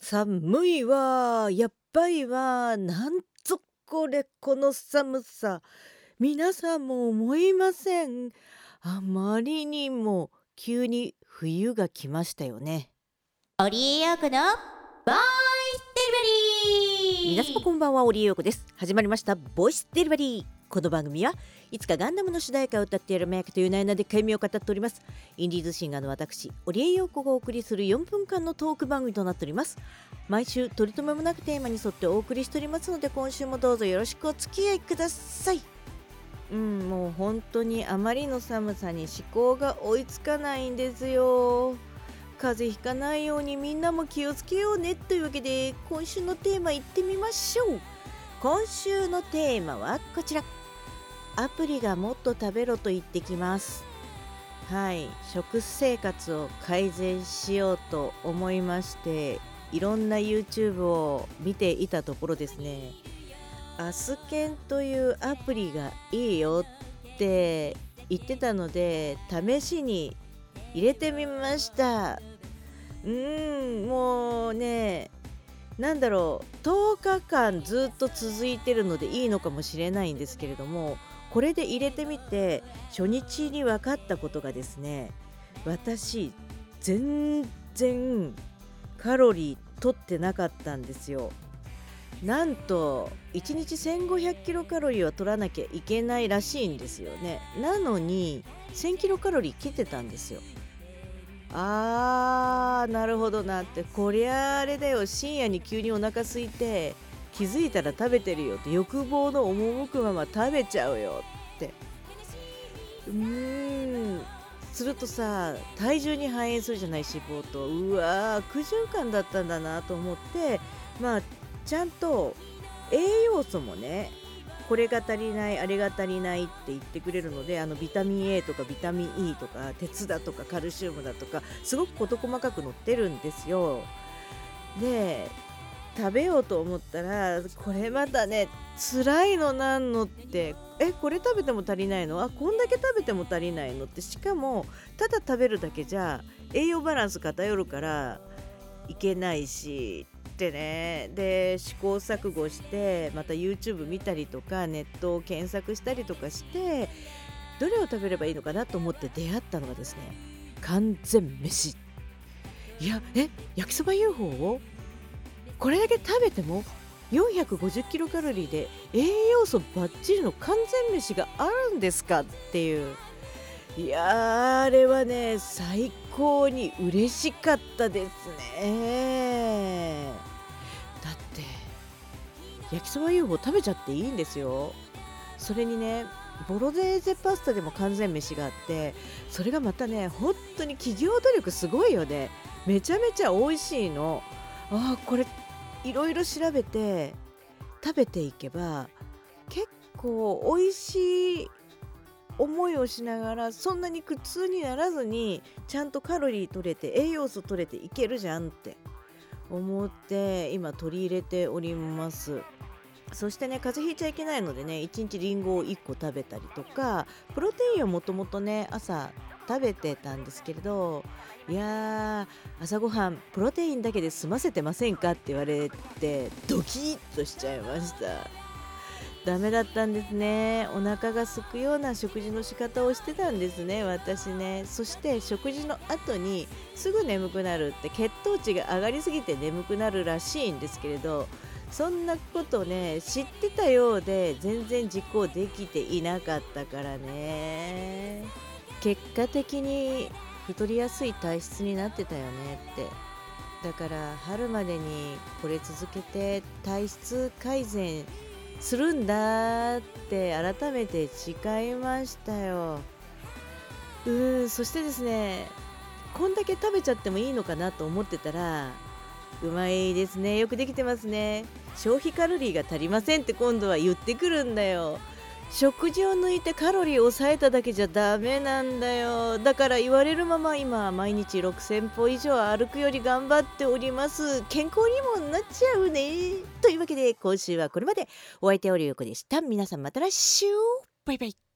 寒いわ。やっばいわ。なんぞこれこの寒さ。皆さんも思いません。あまりにも急に冬が来ましたよね。オリエヨークのボイスデリバリー。皆様こんばんは。オリエヨークです。始まりました。ボイスデリバリーこの番組はいつかガンダムの主題歌を歌っているメイクという内容で解明を語っております。インディーズシンガーの私オリエヨーコがお送りする4分間のトーク番組となっております。毎週取り留めもなくテーマに沿ってお送りしておりますので今週もどうぞよろしくお付き合いください。うんもう本当にあまりの寒さに思考が追いつかないんですよ。風邪ひかないようにみんなも気をつけようねというわけで今週のテーマいってみましょう。今週のテーマはこちら。アプリがもっと食べろと言ってきます。はい。食生活を改善しようと思いましていろんな YouTube を見ていたところですね。アスケンというアプリがいいよって言ってたので試しに入れてみました。うんもうねなんだろう10日間ずっと続いてるのでいいのかもしれないんですけれどもこれで入れてみて初日に分かったことがですね私全然カロリー取ってなかったんですよ。なんと1日1500キロカロリーは取らなきゃいけないらしいんですよね。なのに1000キロカロリー切ってたんですよ。あーなるほどなって。こりゃあれだよ。深夜に急にお腹空いて気づいたら食べてるよって欲望の赴くまま食べちゃうよって。うーん。するとさ体重に反映するじゃない脂肪とうわー悪循環だったんだなと思って。まあちゃんと栄養素もねこれが足りないあれが足りないって言ってくれるのであのビタミン A とかビタミン E とか鉄だとかカルシウムだとかすごく事細かく載ってるんですよ。で食べようと思ったらこれまたね辛いのなんのってえこれ食べても足りないの？あこんだけ食べても足りないのってしかもただ食べるだけじゃ栄養バランス偏るからいけないしってね。で試行錯誤してまた YouTube 見たりとかネットを検索したりとかしてどれを食べればいいのかなと思って出会ったのがですね完全飯いやえ焼きそば UFO を？これだけ食べても450キロカロリーで栄養素バッチリの完全飯があるんですか？っていう。いやあれはね最高に嬉しかったですね。だって焼きそば UFO 食べちゃっていいんですよ。それにねボロネーゼパスタでも完全飯があってそれがまたね本当に企業努力すごいよね。めちゃめちゃ美味しいの。あーこれいろいろ調べて食べていけば結構美味しい思いをしながらそんなに苦痛にならずにちゃんとカロリー取れて栄養素取れていけるじゃんって。思って今取り入れております。そしてね風邪ひいちゃいけないのでね1日りんごを1個食べたりとかプロテインをもともとね朝食べてたんですけれどいやー朝ごはんプロテインだけで済ませてませんかって言われてドキッとしちゃいました。ダメだったんですね。お腹が空くような食事の仕方をしてたんですね。私ね。そして食事の後にすぐ眠くなるって血糖値が上がりすぎて眠くなるらしいんですけれどそんなことね知ってたようで全然実行できていなかったからね。結果的に太りやすい体質になってたよねって。だから春までにこれ続けて体質改善するんだって改めて誓いましたよ。うーんそしてですねこんだけ食べちゃってもいいのかなと思ってたらうまいですね。よくできてますね。消費カロリーが足りませんって今度は言ってくるんだよ。食事を抜いてカロリーを抑えただけじゃダメなんだよ。だから言われるまま今毎日6000歩以上歩くより頑張っております。健康にもなっちゃうね。というわけで今週はこれまで。お相手オリオコでした。皆さんまた来週。バイバイ。